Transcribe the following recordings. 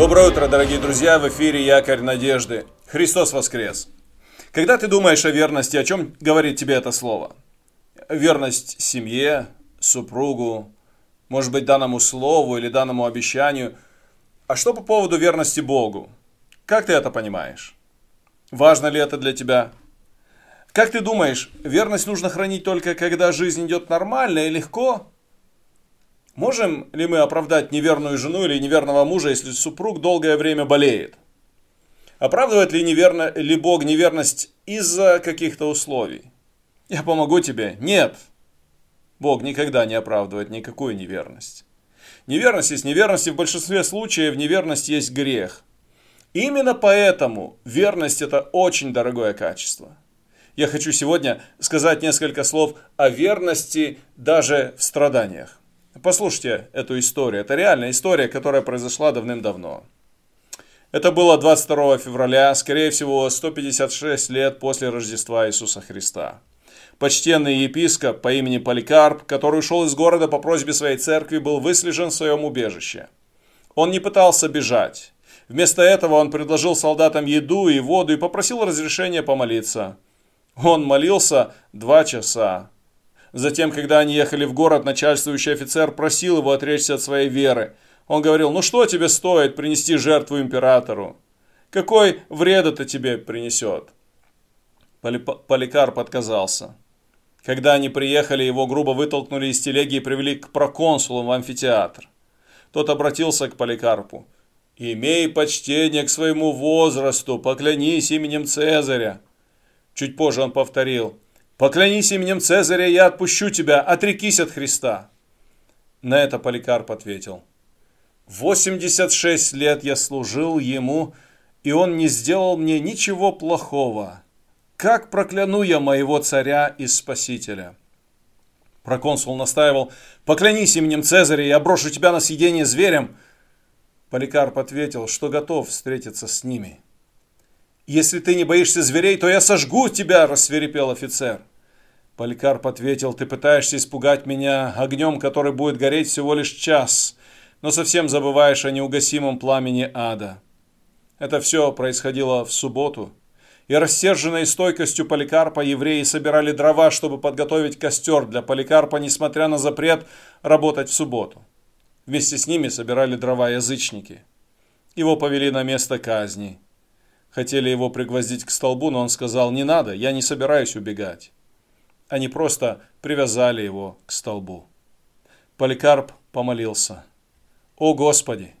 Доброе утро, дорогие друзья! В эфире Якорь Надежды. Христос воскрес! Когда ты думаешь о верности, о чем говорит тебе это слово? Верность семье, супругу, может быть, данному слову или данному обещанию. А что по поводу верности Богу? Как ты это понимаешь? Важно ли это для тебя? Как ты думаешь, верность нужно хранить только когда жизнь идет нормально и легко? Можем ли мы оправдать неверную жену или неверного мужа, если супруг долгое время болеет? Оправдывает ли, неверно, ли Бог неверность из-за каких-то условий? Я помогу тебе? Нет. Бог никогда не оправдывает никакую неверность. Неверность есть неверность, и в большинстве случаев неверность есть грех. Именно поэтому верность это очень дорогое качество. Я хочу сегодня сказать несколько слов о верности даже в страданиях. Послушайте эту историю. Это реальная история, которая произошла давным-давно. Это было 22 февраля, скорее всего, 156 лет после Рождества Иисуса Христа. Почтенный епископ по имени Поликарп, который ушел из города по просьбе своей церкви, был выслежен в своем убежище. Он не пытался бежать. Вместо этого он предложил солдатам еду и воду и попросил разрешения помолиться. Он молился два часа. Затем, когда они ехали в город, начальствующий офицер просил его отречься от своей веры. Он говорил, ну что тебе стоит принести жертву императору? Какой вред это тебе принесет? Поликарп отказался. Когда они приехали, его грубо вытолкнули из телеги и привели к проконсулу в амфитеатр. Тот обратился к Поликарпу. «Имей почтение к своему возрасту, поклянись именем Цезаря». Чуть позже он повторил – Поклянись именем Цезаря, я отпущу тебя, отрекись от Христа. На это Поликарп ответил. 86 лет я служил ему, и он не сделал мне ничего плохого. Как прокляну я моего царя и спасителя? Проконсул настаивал, поклянись именем Цезаря, я брошу тебя на съедение зверем. Поликарп ответил, что готов встретиться с ними. «Если ты не боишься зверей, то я сожгу тебя!» – рассверепел офицер. Поликарп ответил, «Ты пытаешься испугать меня огнем, который будет гореть всего лишь час, но совсем забываешь о неугасимом пламени ада». Это все происходило в субботу. И рассерженной стойкостью Поликарпа евреи собирали дрова, чтобы подготовить костер для Поликарпа, несмотря на запрет работать в субботу. Вместе с ними собирали дрова язычники. Его повели на место казни. Хотели его пригвоздить к столбу, но он сказал, не надо, я не собираюсь убегать. Они просто привязали его к столбу. Поликарп помолился. «О Господи!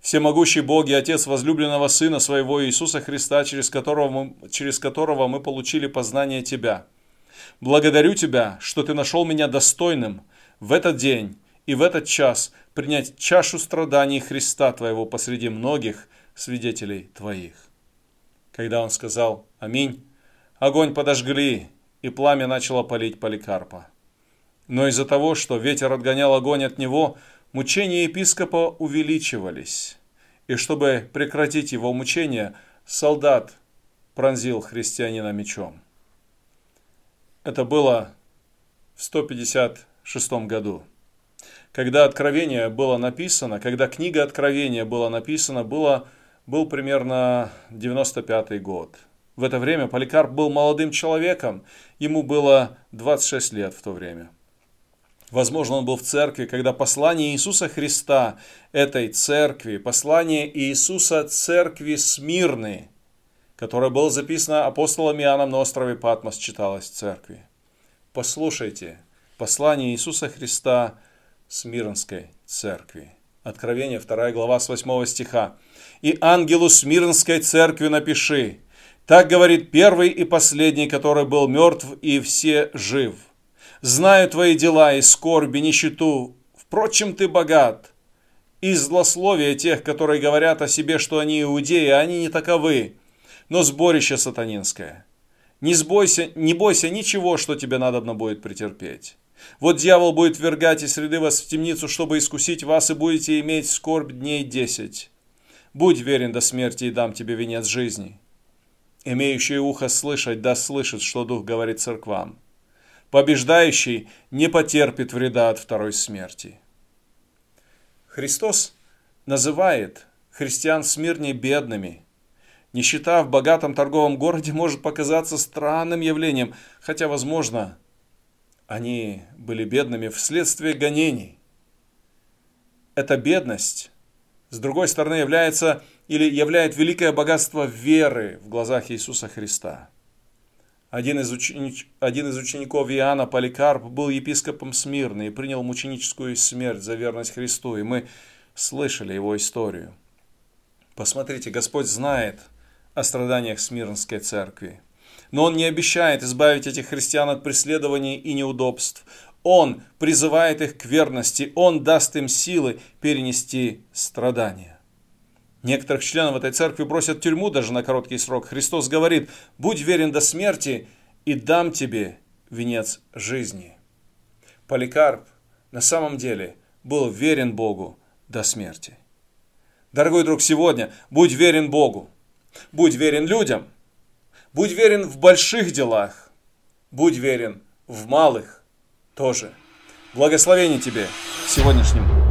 Всемогущий Бог и Отец возлюбленного Сына Своего Иисуса Христа, через которого, мы, через которого мы получили познание Тебя. Благодарю Тебя, что Ты нашел меня достойным в этот день и в этот час принять чашу страданий Христа Твоего посреди многих свидетелей Твоих. Когда он сказал «Аминь», огонь подожгли, и пламя начало палить Поликарпа. Но из-за того, что ветер отгонял огонь от него, мучения епископа увеличивались. И чтобы прекратить его мучения, солдат пронзил христианина мечом. Это было в 156 году. Когда Откровение было написано, когда книга Откровения была написана, было был примерно 95 год. В это время Поликарп был молодым человеком, ему было 26 лет в то время. Возможно, он был в церкви, когда послание Иисуса Христа этой церкви, послание Иисуса церкви Смирны, которое было записано апостолом Иоанном на острове Патмос, читалось в церкви. Послушайте, послание Иисуса Христа Смирнской церкви. Откровение 2 глава с 8 стиха и ангелу Смирнской церкви напиши. Так говорит первый и последний, который был мертв, и все жив. Знаю твои дела и скорби, нищету. Впрочем, ты богат. И злословие тех, которые говорят о себе, что они иудеи, они не таковы, но сборище сатанинское. Не, сбойся, не бойся ничего, что тебе надобно будет претерпеть. Вот дьявол будет вергать из среды вас в темницу, чтобы искусить вас, и будете иметь скорбь дней десять. Будь верен до смерти, и дам тебе венец жизни. Имеющий ухо слышать, да слышит, что Дух говорит церквам. Побеждающий не потерпит вреда от второй смерти. Христос называет христиан в Смирне бедными. Нищета в богатом торговом городе может показаться странным явлением, хотя, возможно, они были бедными вследствие гонений. Эта бедность, с другой стороны, является или являет великое богатство веры в глазах Иисуса Христа. Один из, ученич... Один из учеников Иоанна, Поликарп, был епископом Смирны и принял мученическую смерть за верность Христу, и мы слышали его историю. Посмотрите, Господь знает о страданиях Смирнской церкви. Но Он не обещает избавить этих христиан от преследований и неудобств. Он призывает их к верности, Он даст им силы перенести страдания. Некоторых членов этой церкви бросят в тюрьму даже на короткий срок. Христос говорит, будь верен до смерти, и дам тебе венец жизни. Поликарп на самом деле был верен Богу до смерти. Дорогой друг, сегодня будь верен Богу, будь верен людям, будь верен в больших делах, будь верен в малых тоже. Благословение тебе дне.